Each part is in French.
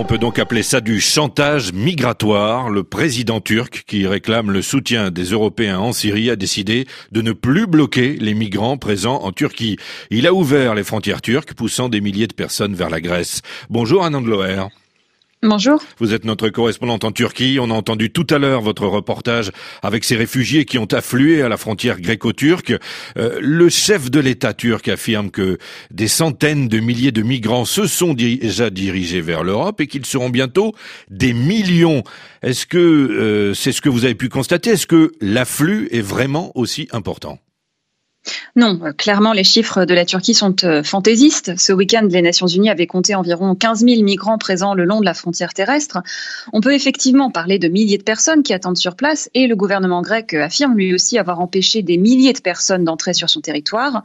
On peut donc appeler ça du chantage migratoire. Le président turc, qui réclame le soutien des Européens en Syrie, a décidé de ne plus bloquer les migrants présents en Turquie. Il a ouvert les frontières turques, poussant des milliers de personnes vers la Grèce. Bonjour Anand Loer. Bonjour. Vous êtes notre correspondante en Turquie. On a entendu tout à l'heure votre reportage avec ces réfugiés qui ont afflué à la frontière gréco-turque. Euh, le chef de l'État turc affirme que des centaines de milliers de migrants se sont déjà dirigés vers l'Europe et qu'ils seront bientôt des millions. Est-ce que euh, c'est ce que vous avez pu constater? Est-ce que l'afflux est vraiment aussi important? Non, euh, clairement, les chiffres de la Turquie sont euh, fantaisistes. Ce week-end, les Nations Unies avaient compté environ 15 000 migrants présents le long de la frontière terrestre. On peut effectivement parler de milliers de personnes qui attendent sur place et le gouvernement grec affirme lui aussi avoir empêché des milliers de personnes d'entrer sur son territoire.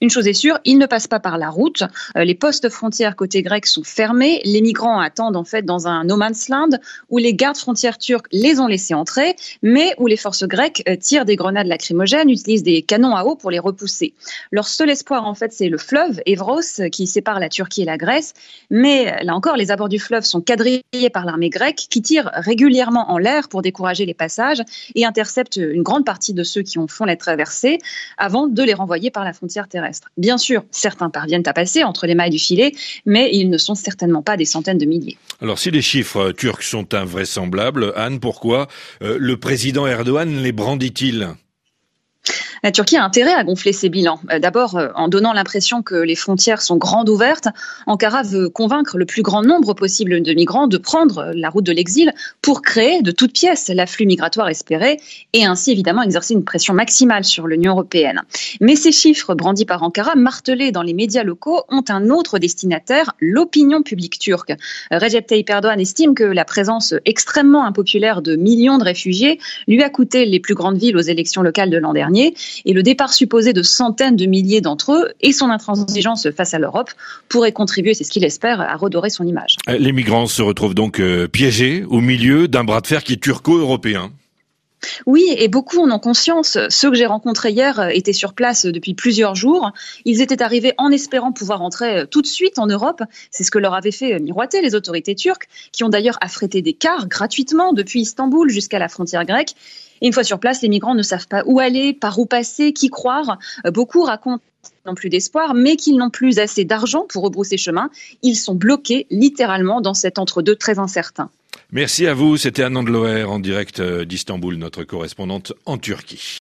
Une chose est sûre, ils ne passent pas par la route. Euh, les postes frontières côté grec sont fermés. Les migrants attendent en fait dans un no man's land où les gardes frontières turcs les ont laissés entrer, mais où les forces grecques euh, tirent des grenades lacrymogènes, utilisent des canons à eau pour les repousser. Leur seul espoir en fait, c'est le fleuve Evros qui sépare la Turquie et la Grèce. Mais euh, là encore, les abords du fleuve sont quadrillés par l'armée grecque qui tire régulièrement en l'air pour décourager les passages et intercepte une grande partie de ceux qui ont font la traversée avant de les renvoyer par la frontière terrestre. Bien sûr, certains parviennent à passer entre les mailles du filet, mais ils ne sont certainement pas des centaines de milliers. Alors si les chiffres turcs sont invraisemblables, Anne, pourquoi euh, le président Erdogan les brandit-il? La Turquie a intérêt à gonfler ses bilans. Euh, d'abord, euh, en donnant l'impression que les frontières sont grandes ouvertes, Ankara veut convaincre le plus grand nombre possible de migrants de prendre la route de l'exil pour créer de toutes pièces l'afflux migratoire espéré et ainsi évidemment exercer une pression maximale sur l'Union européenne. Mais ces chiffres brandis par Ankara, martelés dans les médias locaux, ont un autre destinataire, l'opinion publique turque. Recep Tayyip Erdogan estime que la présence extrêmement impopulaire de millions de réfugiés lui a coûté les plus grandes villes aux élections locales de l'an dernier et le départ supposé de centaines de milliers d'entre eux et son intransigeance face à l'Europe pourraient contribuer, c'est ce qu'il espère, à redorer son image. Euh, les migrants se retrouvent donc euh, piégés au milieu d'un bras de fer qui est turco-européen. Oui, et beaucoup en ont conscience. Ceux que j'ai rencontrés hier euh, étaient sur place depuis plusieurs jours. Ils étaient arrivés en espérant pouvoir entrer tout de suite en Europe. C'est ce que leur avaient fait miroiter les autorités turques, qui ont d'ailleurs affrété des cars gratuitement depuis Istanbul jusqu'à la frontière grecque. Une fois sur place, les migrants ne savent pas où aller, par où passer, qui croire. Euh, beaucoup racontent n'ont plus d'espoir, mais qu'ils n'ont plus assez d'argent pour rebrousser chemin. Ils sont bloqués littéralement dans cet entre-deux très incertain. Merci à vous. C'était Anand Loer en direct euh, d'Istanbul, notre correspondante en Turquie.